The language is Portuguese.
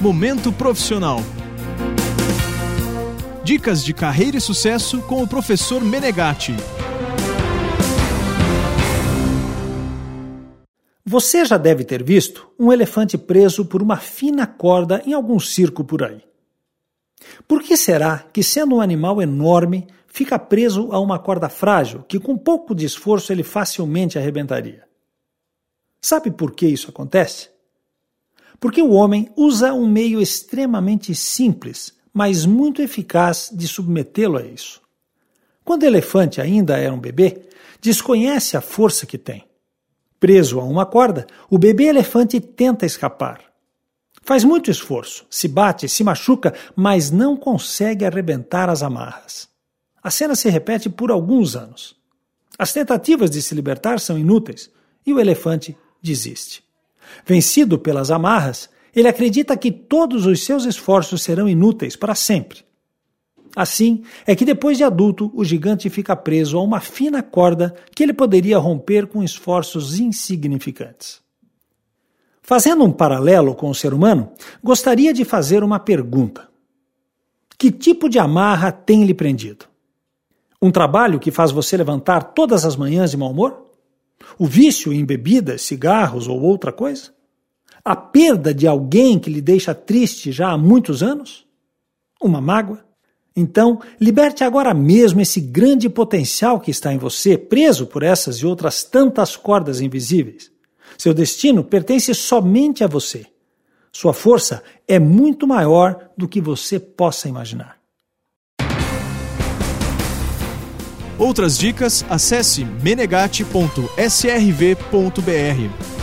Momento Profissional. Dicas de carreira e sucesso com o professor Menegatti. Você já deve ter visto um elefante preso por uma fina corda em algum circo por aí. Por que será que, sendo um animal enorme, fica preso a uma corda frágil que, com pouco de esforço, ele facilmente arrebentaria? Sabe por que isso acontece? Porque o homem usa um meio extremamente simples, mas muito eficaz de submetê-lo a isso. Quando o elefante ainda era um bebê, desconhece a força que tem. Preso a uma corda, o bebê elefante tenta escapar. Faz muito esforço, se bate, se machuca, mas não consegue arrebentar as amarras. A cena se repete por alguns anos. As tentativas de se libertar são inúteis e o elefante desiste. Vencido pelas amarras, ele acredita que todos os seus esforços serão inúteis para sempre. Assim é que depois de adulto, o gigante fica preso a uma fina corda que ele poderia romper com esforços insignificantes. Fazendo um paralelo com o ser humano, gostaria de fazer uma pergunta. Que tipo de amarra tem lhe prendido? Um trabalho que faz você levantar todas as manhãs de mau humor? O vício em bebidas, cigarros ou outra coisa? A perda de alguém que lhe deixa triste já há muitos anos? Uma mágoa? Então, liberte agora mesmo esse grande potencial que está em você, preso por essas e outras tantas cordas invisíveis. Seu destino pertence somente a você. Sua força é muito maior do que você possa imaginar. Outras dicas, acesse menegate.srv.br.